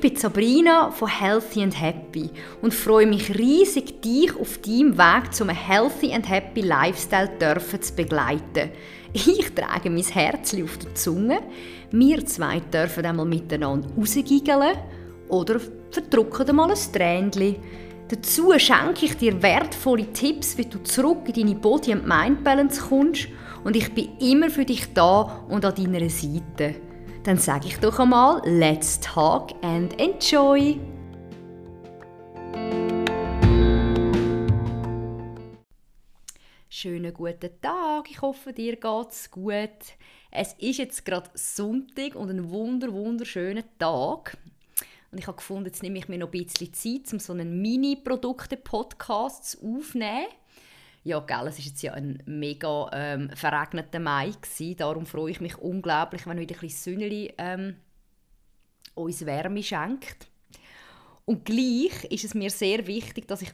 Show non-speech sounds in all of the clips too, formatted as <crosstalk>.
Ich bin Sabrina von Healthy and Happy und freue mich riesig, dich auf deinem Weg zum Healthy and Happy Lifestyle dürfen zu begleiten. Ich trage mein Herz auf der Zunge. Wir zwei dürfen einmal miteinander rausgiggeln oder verdrucken mal ein Tränchen. Dazu schenke ich dir wertvolle Tipps, wie du zurück in deine Body- and Mind-Balance kommst und ich bin immer für dich da und an deiner Seite. Dann sage ich doch einmal, let's talk and enjoy! Schönen guten Tag, ich hoffe dir geht's gut. Es ist jetzt gerade Sonntag und ein wunder wunderschöner Tag. Und ich habe gefunden, jetzt nehme ich mir noch ein bisschen Zeit, um so einen Mini-Produkte-Podcast aufzunehmen ja, gell, es war jetzt ja ein mega ähm, verregneter Mai. Gewesen. Darum freue ich mich unglaublich, wenn wieder ein bisschen Sonnenli ähm, uns Wärme schenkt. Und gleich ist es mir sehr wichtig, dass ich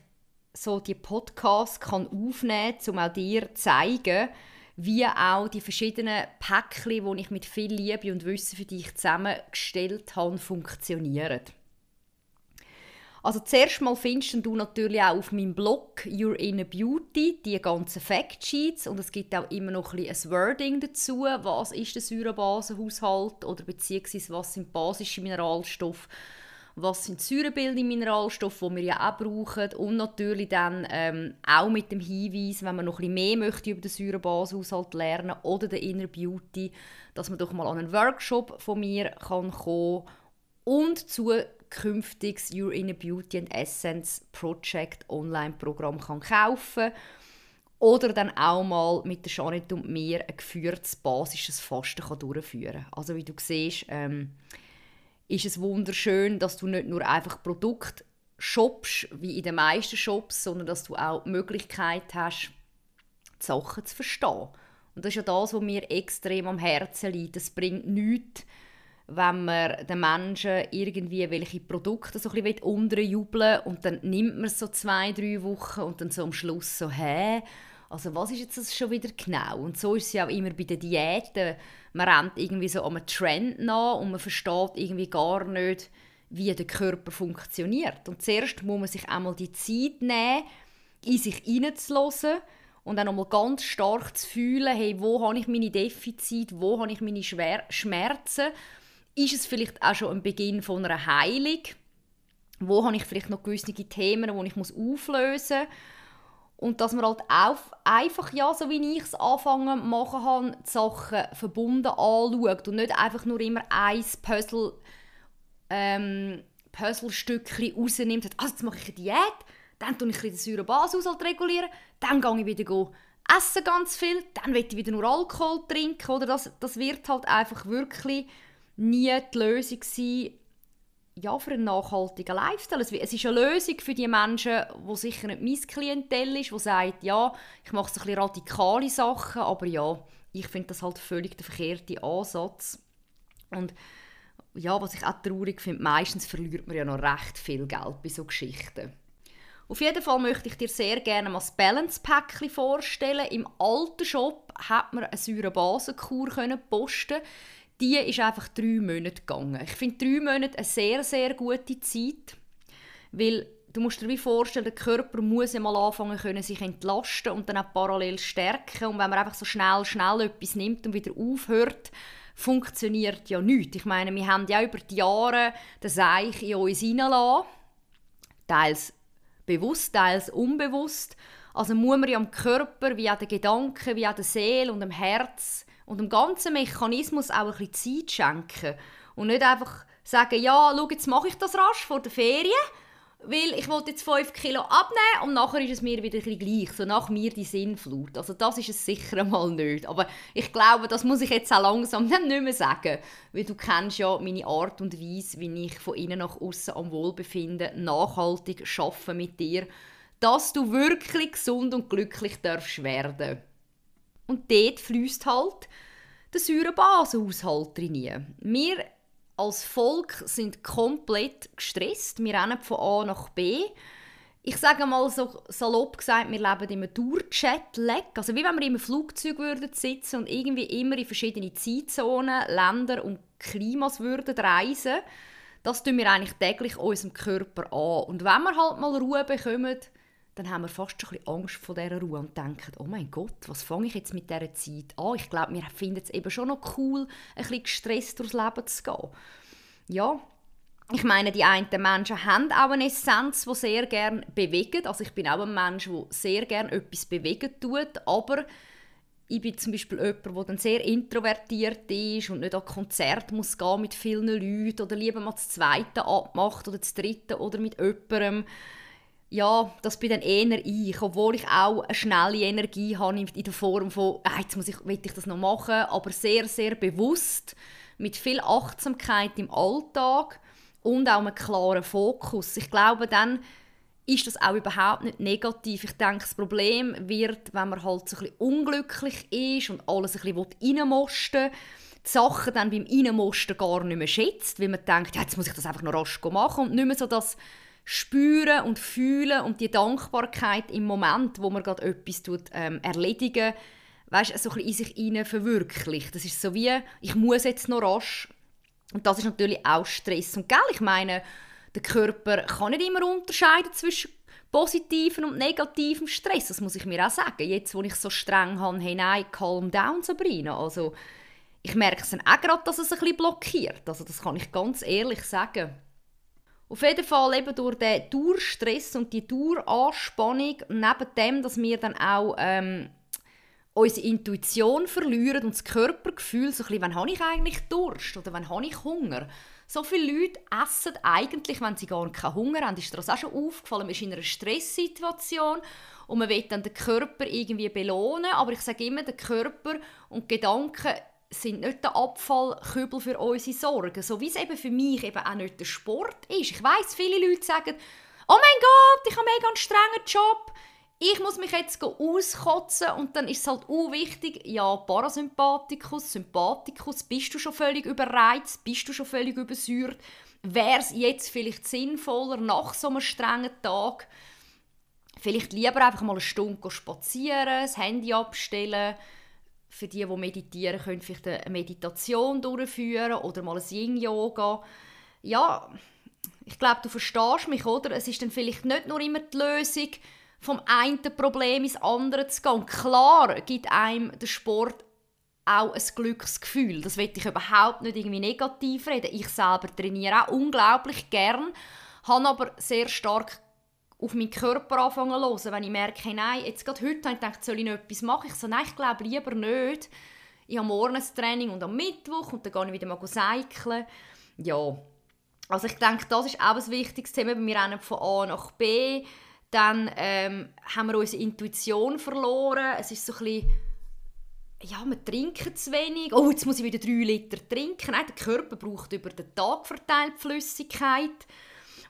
so die Podcasts kann aufnehmen kann, um auch dir zu zeigen, wie auch die verschiedenen Päckchen, die ich mit viel Liebe und Wissen für dich zusammengestellt habe, funktionieren. Also zuerst mal findest du natürlich auch auf meinem Blog Your Inner Beauty die ganzen Factsheets. Und es gibt auch immer noch ein, bisschen ein Wording dazu, was ist der Säurebasenhaushalt? Oder beziehungsweise was sind basische Mineralstoffe, was sind säurebildende Mineralstoffe, die wir ja auch brauchen? Und natürlich dann ähm, auch mit dem Hinweis, wenn man noch ein bisschen mehr möchte über den Säurebasenhaushalt lernen oder den Inner Beauty, dass man doch mal an einen Workshop von mir kann kommen und zu künftiges Your Inner Beauty and Essence Project Online-Programm kann kaufen oder dann auch mal mit der Janet und mir ein geführtes basisches Fasten kann durchführen kann. Also wie du siehst, ähm, ist es wunderschön, dass du nicht nur einfach Produkte shoppst, wie in den meisten Shops, sondern dass du auch die Möglichkeit hast, die Sachen zu verstehen. Und das ist ja das, was mir extrem am Herzen liegt. Es bringt nichts, wenn man den Menschen irgendwie welche Produkte so ein bisschen unterjubeln und dann nimmt man es so zwei, drei Wochen und dann so am Schluss so, hä? Also was ist jetzt das schon wieder genau? Und so ist es ja auch immer bei den Diäten. Man rennt irgendwie so einem Trend nach und man versteht irgendwie gar nicht, wie der Körper funktioniert. Und zuerst muss man sich einmal die Zeit nehmen, in sich hineinzulassen und dann nochmal ganz stark zu fühlen, hey, wo habe ich meine Defizite, wo habe ich meine Schmerzen ist es vielleicht auch schon ein Beginn von einer Heilung? Wo habe ich vielleicht noch gewisse Themen, die ich muss auflösen muss? Und dass man halt auch einfach, ja, so wie ich es anfangen machen habe, die Sachen verbunden anschaut und nicht einfach nur immer ein Puzzle, ähm, Puzzlestückchen rausnimmt. Also jetzt mache ich eine Diät, dann tue ich den Säurebashaushalt regulieren, dann gehe ich wieder essen ganz viel, dann will ich wieder nur Alkohol trinken. Oder das, das wird halt einfach wirklich nie die Lösung sein, ja, für einen nachhaltigen Lifestyle. Es ist eine Lösung für die Menschen, die sicher nicht mein Klientel ist, die sagt, ja, ich mache so ein bisschen radikale Sachen, aber ja, ich finde das halt völlig der verkehrte Ansatz. Und ja, was ich auch traurig finde, meistens verliert man ja noch recht viel Geld bei so Geschichten. Auf jeden Fall möchte ich dir sehr gerne mal das Balance Pack vorstellen. Im alten Shop hat man eine Säurebasenkur posten die ist einfach drei Monate gegangen. Ich finde drei Monate eine sehr, sehr gute Zeit, weil du musst dir wie vorstellen, der Körper muss ja mal anfangen können, sich entlasten und dann auch parallel stärken. Und wenn man einfach so schnell, schnell etwas nimmt und wieder aufhört, funktioniert ja nichts. Ich meine, wir haben ja über die Jahre das Seich in uns hineingelassen, teils bewusst, teils unbewusst. Also muss man ja am Körper, wie auch den Gedanken, wie auch der Seele und dem Herz und dem ganzen Mechanismus auch ein bisschen Zeit schenken. Und nicht einfach sagen, ja, schau, jetzt mache ich das rasch vor der Ferien, weil ich wollte jetzt 5 Kilo abnehmen und nachher ist es mir wieder ein gleich, so nach mir die Sinnflut. Also das ist es sicher einmal nicht. Aber ich glaube, das muss ich jetzt auch langsam <laughs> nicht mehr sagen, weil du kennst ja meine Art und Weise, wie ich von innen nach außen am Wohlbefinden nachhaltig schaffe mit dir, dass du wirklich gesund und glücklich darfst werden. Und dort fließt halt der Säurebasenhaushalt rein. Wir als Volk sind komplett gestresst. Wir rennen von A nach B. Ich sage mal so salopp gesagt, wir leben in einem Tour-Chat-Lag. Also wie wenn wir einem Flugzeug würden sitzen und irgendwie immer in verschiedene Zeitzonen, Länder und Klimas würden reisen. Das tun wir eigentlich täglich unserem Körper an. Und wenn wir halt mal Ruhe bekommen, dann haben wir fast schon ein bisschen Angst vor dieser Ruhe und denken, oh mein Gott, was fange ich jetzt mit dieser Zeit an? Ich glaube, wir finden es eben schon noch cool, ein bisschen gestresst durchs Leben zu gehen. Ja, ich meine, die einen Menschen haben auch eine Essenz, die sehr gerne bewegt. Also ich bin auch ein Mensch, der sehr gerne etwas bewegen tut, aber ich bin zum Beispiel jemand, der dann sehr introvertiert ist und nicht an Konzert muss gehen mit vielen Leuten oder lieber mal das Zweite abmacht oder das Dritte oder mit jemandem ja, das bin dann eher ich, obwohl ich auch eine schnelle Energie habe in der Form von, ah, jetzt muss ich, will ich das noch machen, aber sehr, sehr bewusst, mit viel Achtsamkeit im Alltag und auch einem klaren Fokus. Ich glaube, dann ist das auch überhaupt nicht negativ. Ich denke, das Problem wird, wenn man halt so ein bisschen unglücklich ist und alles ein bisschen reinmosten die Sachen dann beim Reinmosten gar nicht mehr schätzt, weil man denkt, ja, jetzt muss ich das einfach noch rasch machen und nicht mehr so das spüren und fühlen und die Dankbarkeit im Moment, wo man gerade etwas tut, ähm, erledigen, weißt, so ein in sich hinein verwirklicht. Das ist so wie, ich muss jetzt noch rasch. Und das ist natürlich auch Stress. Und gell, ich meine, der Körper kann nicht immer unterscheiden zwischen positiven und negativem Stress. Das muss ich mir auch sagen. Jetzt, wo ich so streng habe, hey, nein, calm down, Sabrina. Also, ich merke es dann auch gerade, dass es ein bisschen blockiert. Also, das kann ich ganz ehrlich sagen. Auf jeden Fall eben durch den Dauerstress und die Daueranspannung, neben dem, dass wir dann auch ähm, unsere Intuition verlieren und das Körpergefühl, so ein bisschen, wann habe ich eigentlich Durst oder wann habe ich Hunger. So viele Leute essen eigentlich, wenn sie gar keinen Hunger haben. Ist dir das auch schon aufgefallen? Man ist in einer Stresssituation und man will dann den Körper irgendwie belohnen, aber ich sage immer, der Körper und die Gedanken sind nicht der Abfallkübel für unsere Sorgen, so wie es eben für mich eben auch nicht der Sport ist. Ich weiß, viele Leute sagen, oh mein Gott, ich habe mega einen strengen Job, ich muss mich jetzt auskotzen. Und dann ist es halt wichtig, ja, Parasympathikus, Sympathikus, bist du schon völlig überreizt, bist du schon völlig übersäuert, wäre es jetzt vielleicht sinnvoller, nach so einem strengen Tag, vielleicht lieber einfach mal eine Stunde spazieren, das Handy abstellen, für die, die meditieren, können vielleicht eine Meditation durchführen oder mal ein Yin-Yoga. Ja, ich glaube, du verstehst mich, oder? Es ist dann vielleicht nicht nur immer die Lösung, vom einen Problem ins andere zu gehen. klar gibt einem der Sport auch ein Glücksgefühl. Das will ich überhaupt nicht irgendwie negativ reden. Ich selber trainiere auch unglaublich gern, habe aber sehr stark auf meinen Körper anfangen zu hören. Wenn ich merke, nein, jetzt gerade heute habe ich gedacht, soll ich noch etwas machen? Ich so, nein, ich glaube lieber nicht. Ich habe morgen ein Training und am Mittwoch und dann gehe ich wieder mal cyclen. Ja, also ich denke, das ist auch ein wichtiges Thema. Wir rennen von A nach B. Dann ähm, haben wir unsere Intuition verloren. Es ist so ein bisschen, ja, wir trinken zu wenig. Oh, jetzt muss ich wieder drei Liter trinken. Nein, der Körper braucht über den Tag verteilt Flüssigkeit.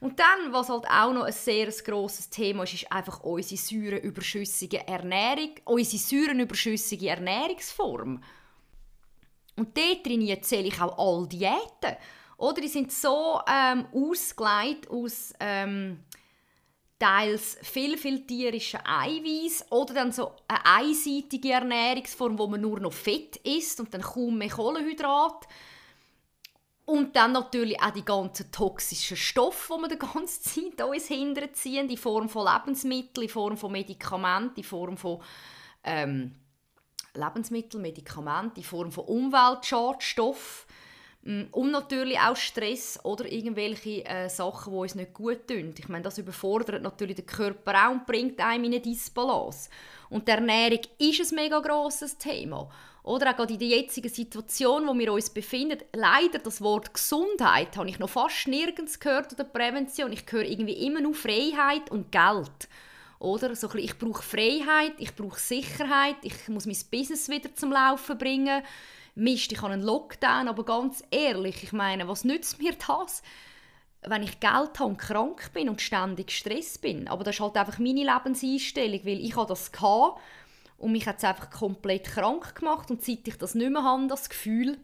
Und dann, was halt auch noch ein sehr grosses Thema ist, ist einfach unsere säurenüberschüssige Ernährung, unsere säurenüberschüssige Ernährungsform. Und dort drin zähle ich auch all Diäten. Oder die sind so ähm, ausgelegt aus ähm, teils viel, viel tierischen Eiweiß oder dann so eine einseitige Ernährungsform, wo man nur noch Fett isst und dann kaum mehr Kohlenhydrat. Und dann natürlich auch die ganzen toxischen Stoffe, die wir die ganze Zeit uns hinterziehen, in Form von Lebensmitteln, in Form von Medikamenten, in Form von ähm, Lebensmitteln, Medikamenten, in Form von Umweltschadstoffen mm, und natürlich auch Stress oder irgendwelche äh, Sachen, die uns nicht gut tun. Ich meine, das überfordert natürlich den Körper auch und bringt einem in eine Disbalance. Und die Ernährung ist ein mega grosses Thema. Oder auch gerade in der jetzigen Situation, wo wir uns befinden, leider das Wort Gesundheit habe ich noch fast nirgends gehört oder Prävention. Ich höre irgendwie immer nur Freiheit und Geld. Oder? So ich brauche Freiheit, ich brauche Sicherheit, ich muss mein Business wieder zum Laufen bringen. Mist, ich habe einen Lockdown, aber ganz ehrlich, ich meine, was nützt mir das, wenn ich Geld habe und krank bin und ständig Stress bin? Aber das ist halt einfach meine Lebenseinstellung, weil ich habe das gehabt und mich hat es einfach komplett krank gemacht. Und seit ich das nicht mehr habe, das Gefühl,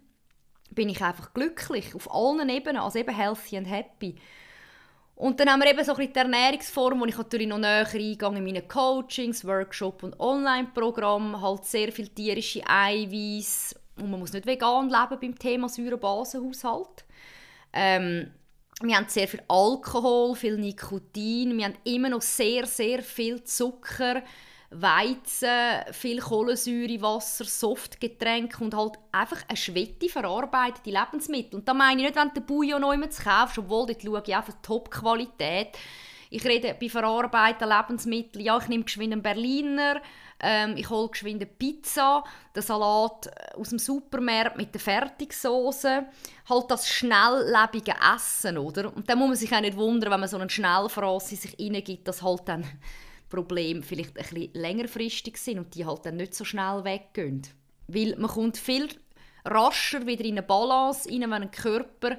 bin ich einfach glücklich, auf allen Ebenen, also eben healthy and happy. Und dann haben wir eben so ein bisschen die Ernährungsform, wo ich natürlich noch näher eingehe in meine Coachings, Workshops und Online-Programm, halt sehr viel tierische Eiweiß. Und man muss nicht vegan leben beim Thema Säurebasenhaushalt. Ähm, wir haben sehr viel Alkohol, viel Nikotin, wir haben immer noch sehr, sehr viel Zucker, Weizen, viel Kohlensäure, Wasser, Softgetränke und halt einfach eine schwette verarbeitete Lebensmittel. Und da meine ich nicht, wenn du den Bouillon noch kaufst, obwohl dort schaue ich einfach Top-Qualität. Ich rede bei verarbeiteten Lebensmitteln, ja, ich nehme geschwind einen Berliner, ähm, ich hole geschwind eine Pizza, den Salat äh, aus dem Supermarkt mit der Fertigsoße. Halt das schnelllebige Essen, oder? Und dann muss man sich auch nicht wundern, wenn man so einen Schnellfraß in sich reingibt, dass halt dann Probleme vielleicht ein bisschen längerfristig sind und die halt dann nicht so schnell weggehen. Weil man kommt viel rascher wieder in eine Balance rein, wenn ein Körper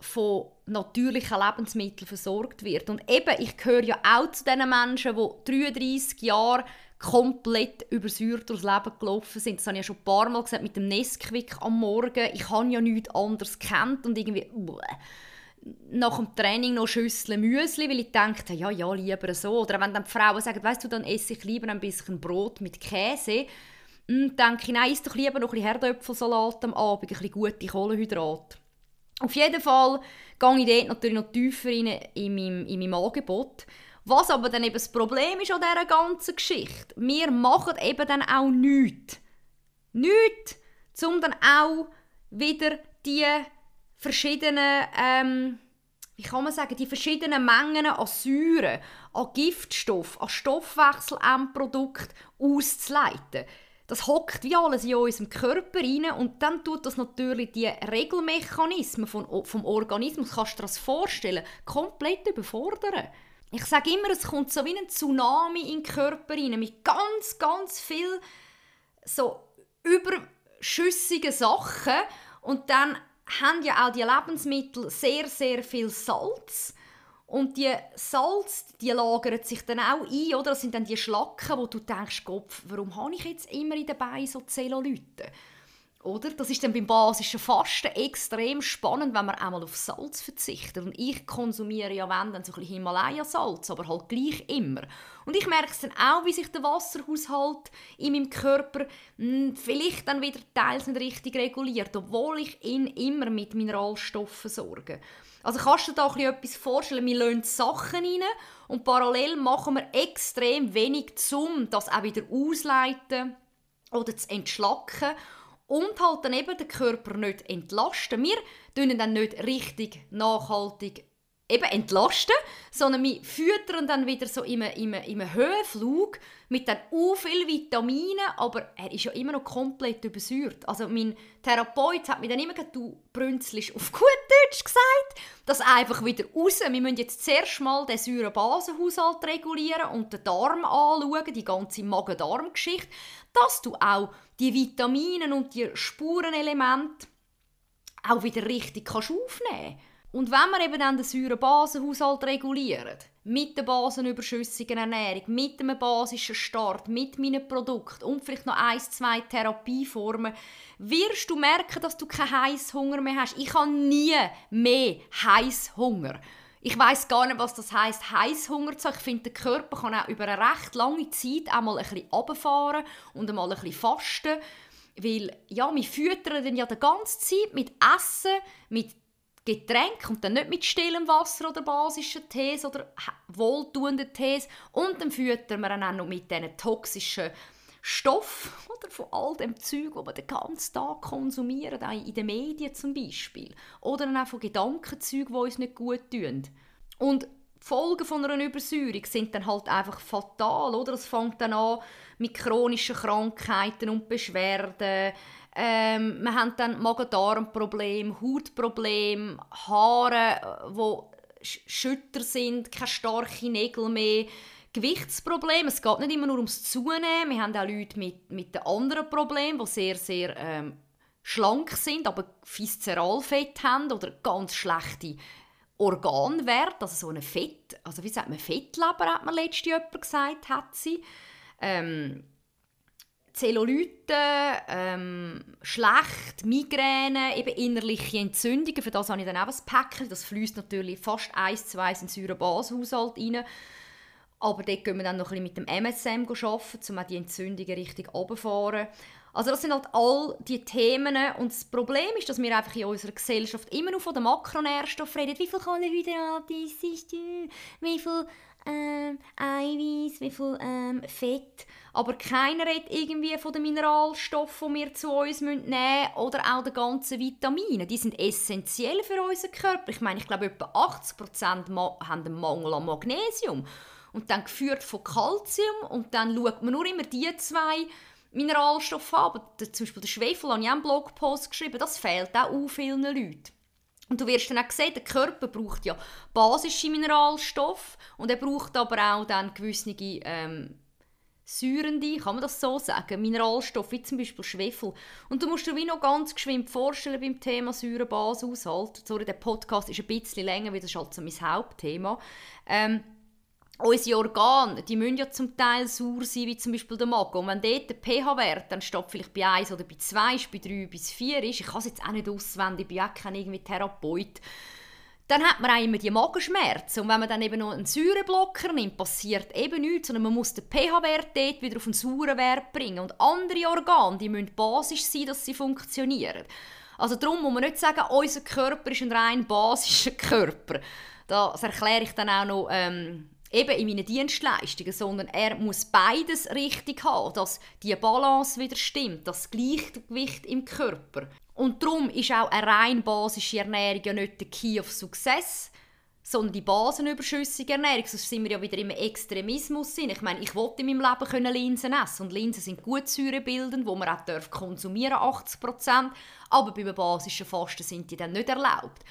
von natürlichen Lebensmitteln versorgt wird. Und eben, ich gehöre ja auch zu den Menschen, die 33 Jahre komplett übersäuert durchs Leben gelaufen sind. Das habe ich ja schon ein paar Mal gesagt mit dem Nesquik am Morgen. Ich habe ja nichts anderes kennt und irgendwie nach dem Training noch Schüssel Müsli, weil ich dachte, ja, ja, lieber so. Oder wenn dann die Frauen sagen, weißt du, dann esse ich lieber ein bisschen Brot mit Käse, dann hm, denke ich, nein, isst doch lieber noch ein bisschen Herdöpfelsalat am Abend, ein bisschen gute Kohlenhydrate. Auf jeden Fall gehe ich dort natürlich noch tiefer rein in meinem, in meinem Angebot. Was aber dann eben das Problem ist an dieser ganzen Geschichte, wir machen eben dann auch nichts. Nichts, um dann auch wieder die verschiedenen, ähm, wie kann man sagen, die verschiedenen Mengen an Säuren, an Giftstoff, an Stoffwechselendprodukten auszuleiten. Das hockt wie alles in unserem Körper rein und dann tut das natürlich die Regelmechanismen vom, vom Organismus, kannst du dir das vorstellen, komplett überfordern. Ich sage immer, es kommt so wie ein Tsunami in den Körper rein mit ganz, ganz viel so überschüssigen Sachen und dann haben ja auch die Lebensmittel sehr, sehr viel Salz. Und die Salz, die lagern sich dann auch ein, oder? Das sind dann die Schlacken, wo du denkst, Kopf, warum habe ich jetzt immer in den Beinen so Zellulite? Oder? Das ist dann beim basischen Fasten extrem spannend, wenn man einmal auf Salz verzichtet. Und ich konsumiere ja wenn dann so ein bisschen Himalaya-Salz, aber halt gleich immer. Und ich merke es dann auch, wie sich der Wasserhaushalt in meinem Körper mh, hm, vielleicht dann wieder teils nicht richtig reguliert, obwohl ich ihn immer mit Mineralstoffen sorge. Also kannst du dir da etwas vorstellen? Wir lassen Sachen rein und parallel machen wir extrem wenig, um das auch wieder ausleiten oder zu entschlacken und halt dann eben den Körper nicht entlasten. Wir tun dann nicht richtig nachhaltig eben entlasten, sondern wir füttern dann wieder so im, im, im Höhenflug mit dann u viel Vitaminen, aber er ist ja immer noch komplett übersäuert. Also mein Therapeut hat mir dann immer gesagt, du brünzelst auf gut Deutsch gesagt, das einfach wieder raus. Wir müssen jetzt zuerst mal den Säurebasenhaushalt regulieren und den Darm anschauen, die ganze Magen-Darm-Geschichte, dass du auch die Vitamine und die Spurenelemente auch wieder richtig kannst aufnehmen kannst. Und wenn wir eben dann den Säurebasenhaushalt regulieren, mit der basenüberschüssigen Ernährung, mit einem basischen Start, mit meinen Produkten und vielleicht noch ein, zwei Therapieformen, wirst du merken, dass du keinen Heißhunger mehr hast. Ich habe nie mehr Heißhunger. Ich weiß gar nicht, was das heißt, Heißhunger zu haben. Ich finde, der Körper kann auch über eine recht lange Zeit einmal ein bisschen runterfahren und einmal ein bisschen fasten. Weil, ja, wir füttern dann ja die ganze Zeit mit Essen, mit Getränk und dann nicht mit stillem Wasser oder basischen Tees oder wohltuenden Tees und dann füttern wir dann auch noch mit diesen toxischen Stoffen <laughs> oder von all dem Zeug, das wir den ganzen Tag konsumieren, auch in den Medien zum Beispiel. Oder auch von Gedankenzeug, die uns nicht gut tun. Und die Folgen von einer Übersäuerung sind dann halt einfach fatal, oder? Es fängt dann an mit chronischen Krankheiten und Beschwerden, ähm, wir haben dann Magen-Darm-Probleme, Hautprobleme, Haare, die schütter sind, keine starken Nägel mehr, Gewichtsprobleme. Es geht nicht immer nur ums Zunehmen. Wir haben auch Leute mit, mit anderen Problemen, die sehr, sehr ähm, schlank sind, aber Viszeralfett haben oder ganz schlechte Organwerte, also so eine Fett, also wie sagt man, Fettleber hat man letztes Jahr gesagt, hat sie. Ähm, Zellulite, ähm, schlecht, Migräne, eben innerliche Entzündungen. Für das habe ich dann auch ein Päckchen. Das fließt natürlich fast eins zu eins in den Säurebashaushalt rein. Aber dort gehen wir dann noch ein bisschen mit dem MSM arbeiten, um auch die Entzündungen richtig runterzufahren. Also das sind halt all die Themen und das Problem ist, dass wir einfach in unserer Gesellschaft immer nur von den Makronährstoffen reden. Wie viel Kohlenhydrate ist Wie viel ähm, Eiweiß? Wie viel ähm, Fett? Aber keiner redet irgendwie von den Mineralstoffen, die wir zu uns nehmen müssen oder auch den ganzen Vitaminen. Die sind essentiell für unseren Körper. Ich meine, ich glaube, etwa 80% haben einen Mangel an Magnesium. Und dann geführt von Kalzium und dann schaut man nur immer die zwei Mineralstoffe an. Aber zum Beispiel der Schwefel, habe ich auch einen Blogpost geschrieben, das fehlt auch vielen Leuten. Und du wirst dann auch sehen, der Körper braucht ja basische Mineralstoffe und er braucht aber auch dann gewisse ähm, säurende, kann man das so sagen, Mineralstoffe, wie zum Beispiel Schwefel. Und du musst dir wie noch ganz geschwind vorstellen beim Thema Säure-Bashaushalt. Sorry, der Podcast ist ein bisschen länger, weil das ist halt so mein Hauptthema. Ähm, unsere Organe, die müssen ja zum Teil sauer sein, wie zum Beispiel der Magen. Und wenn dort der pH-Wert dann statt vielleicht bei 1 oder bei 2 ist, bei 3 bis 4 ist, ich kann es jetzt auch nicht auswendig, ich bin auch kein irgendwie Therapeut, dann hat man auch immer die Magenschmerzen. Und wenn man dann eben noch einen Säureblocker nimmt, passiert eben nichts, sondern man muss den pH-Wert dort wieder auf einen sauren Wert bringen. Und andere Organe, die müssen basisch sein, dass sie funktionieren. Also darum muss man nicht sagen, unser Körper ist ein rein basischer Körper. Das erkläre ich dann auch noch ähm, eben in meinen Dienstleistungen, sondern er muss beides richtig haben, dass die Balance wieder stimmt, das Gleichgewicht im Körper. Und darum ist auch eine rein basische Ernährung ja nicht der Key of Success, sondern die basenüberschüssige Ernährung. Sonst sind wir ja wieder im Extremismus. Ich meine, ich wollte in meinem Leben können Linsen essen und Linsen sind gut säurebildend, wo man auch darf konsumieren 80 aber beim basischen Fasten sind die dann nicht erlaubt.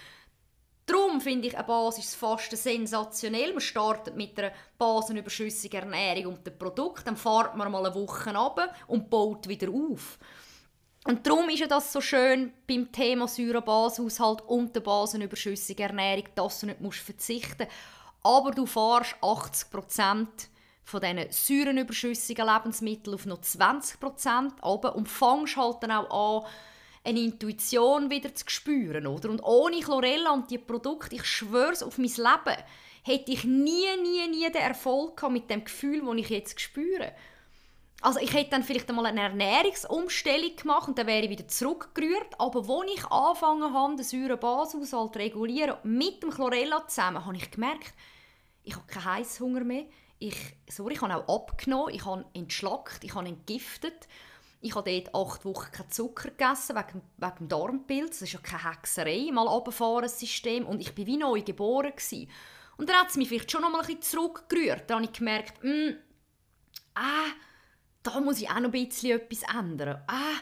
Darum finde ich ein Basisfasten sensationell. Man startet mit einer basenüberschüssigen Ernährung und dem Produkt, dann fährt man mal eine Woche ab und baut wieder auf. Und darum ist das so schön beim Thema Säure-Bashaushalt und der basenüberschüssigen Ernährung, dass du nicht verzichten musst. Aber du fährst 80% von diesen säurenüberschüssigen Lebensmitteln auf noch 20% runter und fängst halt dann auch an, eine Intuition wieder zu spüren. Oder? Und ohne Chlorella und die Produkte, ich schwöre es auf mein Leben, hätte ich nie, nie, nie den Erfolg gehabt mit dem Gefühl, das ich jetzt spüre. Also ich hätte dann vielleicht einmal eine Ernährungsumstellung gemacht und dann wäre ich wieder zurückgerührt. Aber als ich angefangen habe, den Säurebashaushalt zu regulieren, mit dem Chlorella zusammen, habe ich gemerkt, ich habe keinen Heißhunger mehr. Ich, sorry, ich habe auch abgenommen, ich habe entschlackt, ich habe entgiftet. Ich habe dort acht Wochen keinen Zucker gegessen, wegen, wegen dem Darmpilz. Das ist ja keine Hexerei, mal runterfahren, System. Und ich war wie neu geboren. Gewesen. Und dann hat es mich vielleicht schon noch mal ein bisschen zurückgerührt. Dann habe ich gemerkt, mm, ah, da muss ich auch noch ein bisschen etwas ändern. Ah,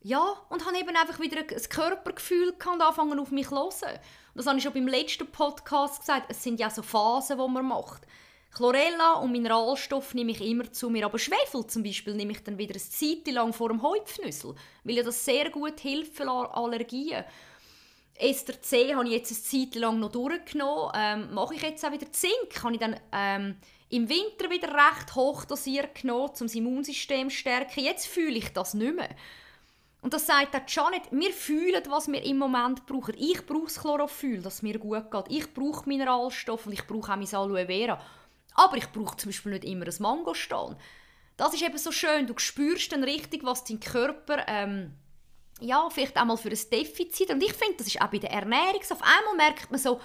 ja, und habe eben einfach wieder ein Körpergefühl und angefangen auf mich zu hören. Das habe ich schon beim letzten Podcast gesagt. Es sind ja so Phasen, die man macht. Chlorella und Mineralstoff nehme ich immer zu mir, aber Schwefel zum Beispiel nehme ich dann wieder eine Zeit lang vor dem Heupfnüssel, weil ja das sehr gut hilft für Allergien. Ester C habe ich jetzt eine Zeit lang noch durchgenommen. Ähm, mache ich jetzt auch wieder Zink, habe ich dann ähm, im Winter wieder recht hoch dosiert genommen, um das Immunsystem zu stärken. Jetzt fühle ich das nicht mehr. Und das sagt auch Janet, wir fühlen, was wir im Moment brauchen. Ich brauche das Chlorophyll, dass es mir gut geht. Ich brauche Mineralstoffe und ich brauche auch mein Aloe Vera. Aber ich brauche zum Beispiel nicht immer ein Mangostan. Das ist eben so schön. Du spürst dann richtig, was dein Körper ähm, ja, vielleicht auch mal für ein Defizit. Und ich finde, das ist auch bei der Ernährung. Auf einmal merkt man so,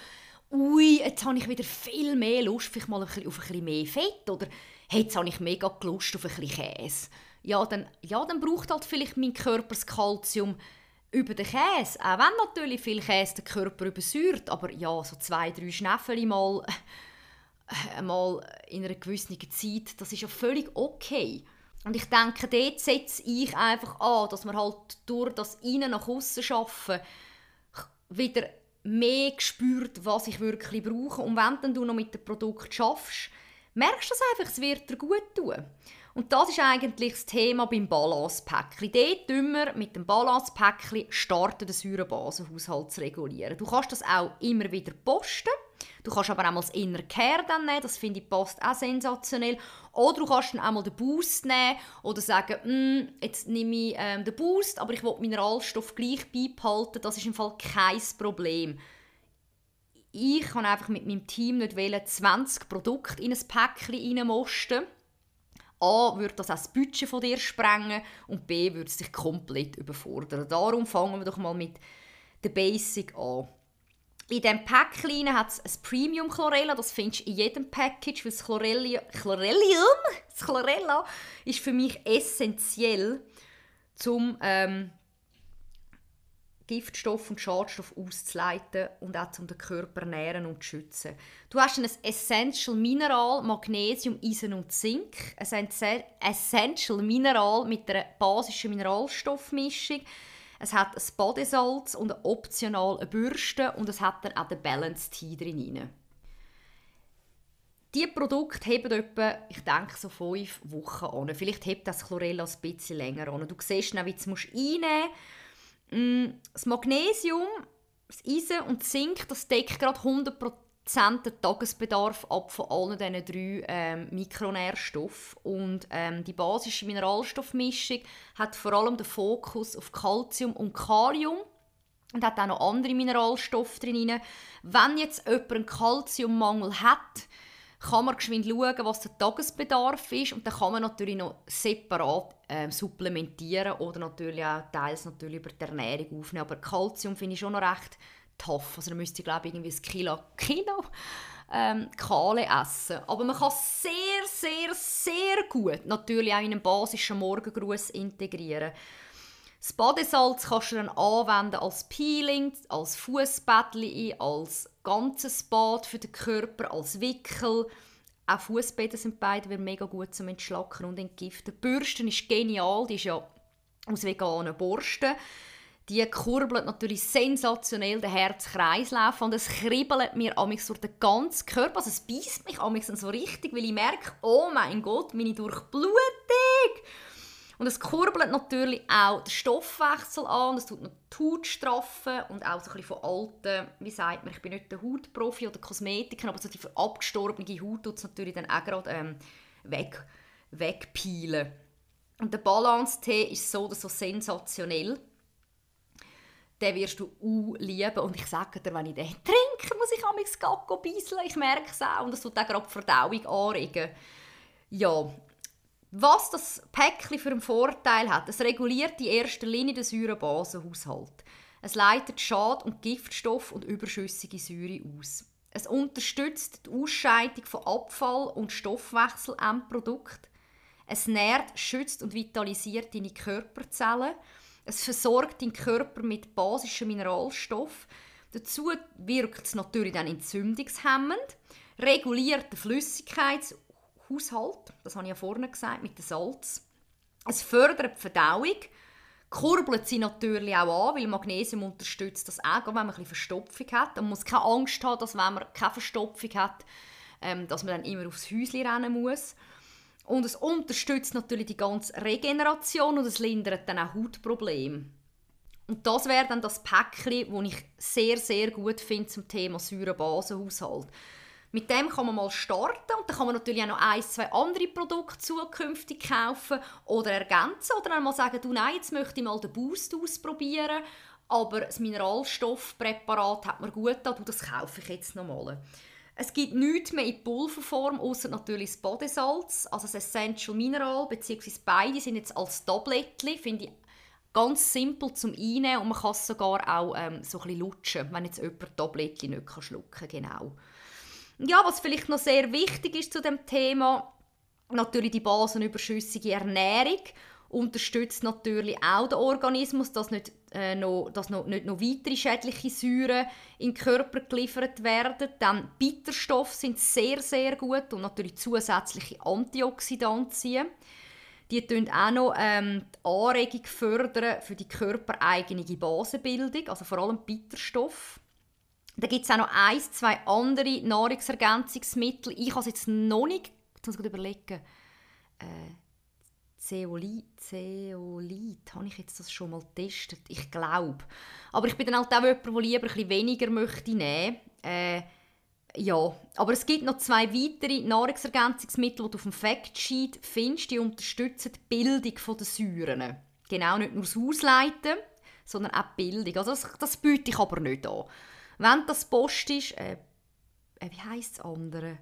ui, jetzt habe ich wieder viel mehr Lust vielleicht mal auf ein bisschen mehr Fett. Oder hey, jetzt habe ich mega Lust auf ein bisschen Käse. Ja dann, ja, dann braucht halt vielleicht mein Körper das Kalzium über den Käse. Auch wenn natürlich viel Käse den Körper übersäuert. Aber ja, so zwei, drei Schnäffel mal einmal in einer gewissen Zeit, das ist ja völlig okay. Und ich denke, dort setze ich einfach an, dass man halt durch das Innen nach außen schaffen wieder mehr spürt, was ich wirklich brauche. Und wenn du noch mit dem Produkt schaffst, merkst du das einfach, es wird dir gut tun. Und das ist eigentlich das Thema beim Balance-Päckchen. Dort wir mit dem Balance-Päckchen starten, den Säurebasenhaushalt zu regulieren. Du kannst das auch immer wieder posten. Du kannst aber auch mal das Inner Care dann nehmen, das finde ich passt auch sensationell. Oder du kannst dann auch mal den Boost nehmen oder sagen, mm, jetzt nehme ich ähm, den Boost, aber ich will Mineralstoff gleich beibehalten, das ist im Fall kein Problem. Ich kann einfach mit meinem Team nicht wählen, 20 Produkte in ein Päckchen reinmosten A, würde das auch das Budget von dir sprengen und B, würde es dich komplett überfordern. Darum fangen wir doch mal mit der Basic an. In diesem Päckchen hat es ein Premium Chlorella, das findest du in jedem Package, weil das Chlorellium, Chlorellium das Chlorella ist für mich essentiell, um ähm, Giftstoff und Schadstoff auszuleiten und auch um den Körper nähren und zu schützen. Du hast ein Essential Mineral, Magnesium, Eisen und Zink. Ein Essential Mineral mit einer basischen Mineralstoffmischung. Es hat ein Badesalz und optional eine Bürste und es hat dann auch den Balance Tea drin. Diese Produkte haben etwa, ich denke, so fünf Wochen an. Vielleicht hebt das Chlorella ein bisschen länger an. Du siehst dann, wie du es einnehmen musst. Mm, das Magnesium, das Eisen und Zink, das deckt gerade 100% den Tagesbedarf ab von allen diesen drei ähm, Mikronährstoffen. Und ähm, die basische Mineralstoffmischung hat vor allem den Fokus auf Calcium und Kalium und hat auch noch andere Mineralstoffe drin. Wenn jetzt jemand einen Calciummangel hat, kann man geschwind schauen, was der Tagesbedarf ist und dann kann man natürlich noch separat äh, supplementieren oder natürlich auch teils natürlich über die Ernährung aufnehmen. Aber Calcium finde ich schon noch recht tough. Also da müsste ich glaube irgendwie ein Kilo, Kilo ähm, Kale essen. Aber man kann sehr, sehr, sehr gut natürlich auch in einen basischen Morgengruß integrieren. Das Badesalz kannst du dann anwenden als Peeling, als Fußbettchen, als ganzes Bad für den Körper, als Wickel. Auch Fußbäder sind beide mega gut zum Entschlacken und Entgiften. Die Bürste ist genial, die ist ja aus veganen Borsten. Die kurbelt natürlich sensationell den Herz-Kreislauf und es kribbelt mir amix durch den ganzen Körper. Also es beißt mich amix so richtig, weil ich merke, oh mein Gott, meine Durchblutung. Und es kurbelt natürlich auch den Stoffwechsel an, es tut noch die Haut straffen und auch so ein bisschen von alten, wie sagt man, ich bin nicht der Hautprofi oder Kosmetiker, aber so die abgestorbene Haut tut es natürlich dann auch gerade ähm, weg, wegpeilen. Und der Balance-Tee ist so so sensationell den wirst du auch lieben. Und ich sage dir, wenn ich den trinke, muss ich amigs Gacko beiseln. Ich merke es auch. Und das tut auch gerade die Verdauung anregen. Ja, was das Päckchen für einen Vorteil hat, es reguliert in erster Linie den Säurebasenhaushalt. Es leitet Schad- und Giftstoff und überschüssige Säure aus. Es unterstützt die Ausscheidung von Abfall- und Stoffwechselendprodukten. Es nährt, schützt und vitalisiert deine Körperzellen es versorgt den Körper mit basischen Mineralstoffen. Dazu wirkt es natürlich dann entzündungshemmend, reguliert den Flüssigkeitshaushalt, das habe ich ja vorne gesagt, mit dem Salz. Es fördert die Verdauung, kurbelt sie natürlich auch an, weil Magnesium unterstützt das auch, wenn man ein bisschen Verstopfung hat. Man muss keine Angst haben, dass wenn man keine Verstopfung hat, ähm, dass man dann immer aufs Häuschen rennen muss. Und es unterstützt natürlich die ganze Regeneration und es lindert dann auch Hautprobleme. Und das wäre dann das Päckchen, das ich sehr, sehr gut finde zum Thema Säurebasenhaushalt. Mit dem kann man mal starten und dann kann man natürlich auch noch ein, zwei andere Produkte zukünftig kaufen oder ergänzen oder dann mal sagen, du nein, jetzt möchte ich mal den Boost ausprobieren, aber das Mineralstoffpräparat hat mir gut getan, das kaufe ich jetzt nochmal. Es gibt nichts mehr in Pulverform, außer natürlich das Badesalz, also das Essential Mineral, beziehungsweise beide sind jetzt als Tablettchen, finde ich ganz simpel zum Einnehmen und man kann es sogar auch ähm, so ein bisschen lutschen, wenn jetzt jemand Tablettchen nicht kann schlucken kann, genau. Ja, was vielleicht noch sehr wichtig ist zu dem Thema, natürlich die basenüberschüssige Ernährung unterstützt natürlich auch den Organismus, dass nicht, äh, noch, dass noch, nicht noch weitere schädliche Säuren in den Körper geliefert werden. Dann Bitterstoffe sind sehr, sehr gut und natürlich zusätzliche Antioxidantien. Die fördern auch noch ähm, die Anregung fördern für die körpereigene Basenbildung, also vor allem Bitterstoff. Da gibt es auch noch ein, zwei andere Nahrungsergänzungsmittel. Ich habe es jetzt noch nicht, jetzt muss ich überlegen, äh, Zeolit, Zeolit, habe ich jetzt das schon mal getestet? Ich glaube. Aber ich bin dann halt auch jemand, der lieber bisschen weniger möchte nehmen. Äh, ja, aber es gibt noch zwei weitere Nahrungsergänzungsmittel, die du auf dem Factsheet findest, die unterstützen die Bildung der Säuren. Genau, nicht nur das Ausleiten, sondern auch die Bildung. Also das, das biete ich aber nicht an. Wenn das Post ist, äh, äh wie heisst das andere?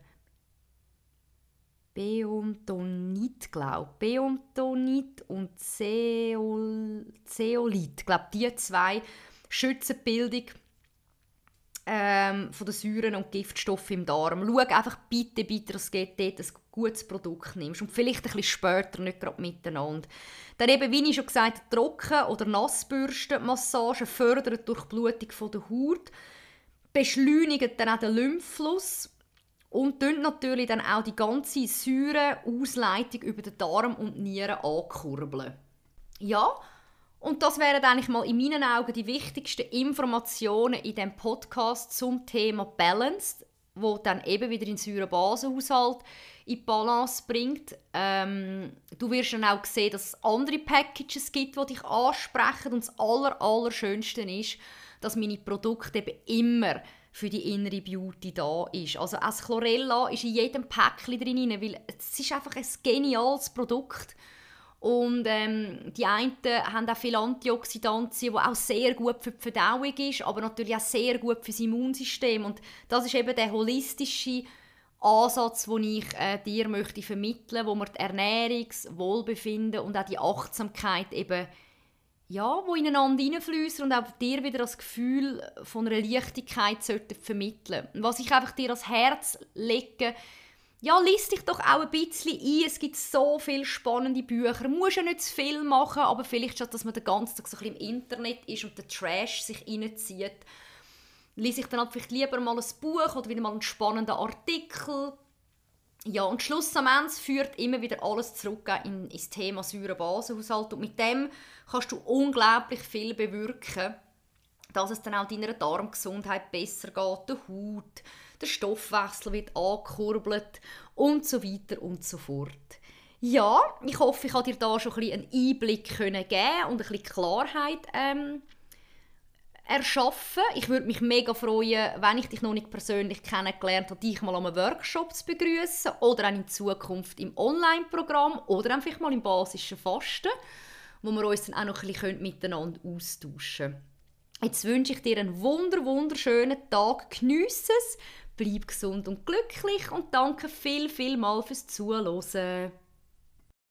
Beumtonit, glaube ich. Beumtonit und Zeol Zeolit. glaube die zwei schützen die Bildung ähm, von den Säuren und Giftstoffen im Darm. Schau einfach bitte, bitte, dass du dort ein gutes Produkt nimmst und vielleicht ein bisschen später, nicht gerade miteinander. Dann eben, wie ich schon gesagt habe, Trocken- oder Nassbürstenmassage fördern die Durchblutung der Haut, beschleunigen dann auch den Lymphfluss und natürlich dann auch die ganze Säureausleitung über den Darm und Nieren ankurbeln. Ja, und das wären eigentlich mal in meinen Augen die wichtigsten Informationen in dem Podcast zum Thema Balance, wo dann eben wieder den Säurebasenhaushalt in Balance bringt. Ähm, du wirst dann auch sehen, dass es andere Packages gibt, die dich ansprechen und das aller, Allerschönste ist, dass meine Produkte eben immer für die innere Beauty da ist. Also das Chlorella ist in jedem Päckchen drin, weil es ist einfach ein geniales Produkt und ähm, die einen haben auch viele Antioxidantien, die auch sehr gut für die Verdauung ist, aber natürlich auch sehr gut für das Immunsystem. Und das ist eben der holistische Ansatz, den ich äh, dir möchte vermitteln, wo man die Ernährung, das Wohlbefinden und auch die Achtsamkeit eben ja, wo ineinander hineinfließen und auch dir wieder das Gefühl von einer Leichtigkeit vermitteln. Was ich einfach dir ans Herz lege, ja, liest dich doch auch ein bisschen ein. Es gibt so viele spannende Bücher. Du musst ja nicht zu viel machen, aber vielleicht statt, dass man den ganzen Tag so ein bisschen im Internet ist und der Trash sich reinzieht, lese ich dann halt vielleicht lieber mal ein Buch oder wieder mal einen spannenden Artikel. Ja, und schlussendlich führt immer wieder alles zurück in, ins Thema Säurebasenhaushalt und mit dem kannst du unglaublich viel bewirken, dass es dann auch deiner Darmgesundheit besser geht, der Haut, der Stoffwechsel wird angekurbelt und so weiter und so fort. Ja, ich hoffe, ich konnte dir da schon ein bisschen einen Einblick geben und ein bisschen Klarheit ähm, erschaffen. Ich würde mich mega freuen, wenn ich dich noch nicht persönlich kennengelernt habe, dich mal an einem Workshop zu begrüßen oder auch in Zukunft im Online-Programm oder einfach mal im basischen Fasten, wo wir uns dann auch noch ein bisschen miteinander austauschen können. Jetzt wünsche ich dir einen wunder wunderschönen Tag. Geniesse es, bleib gesund und glücklich und danke viel, viel mal fürs Zuhören.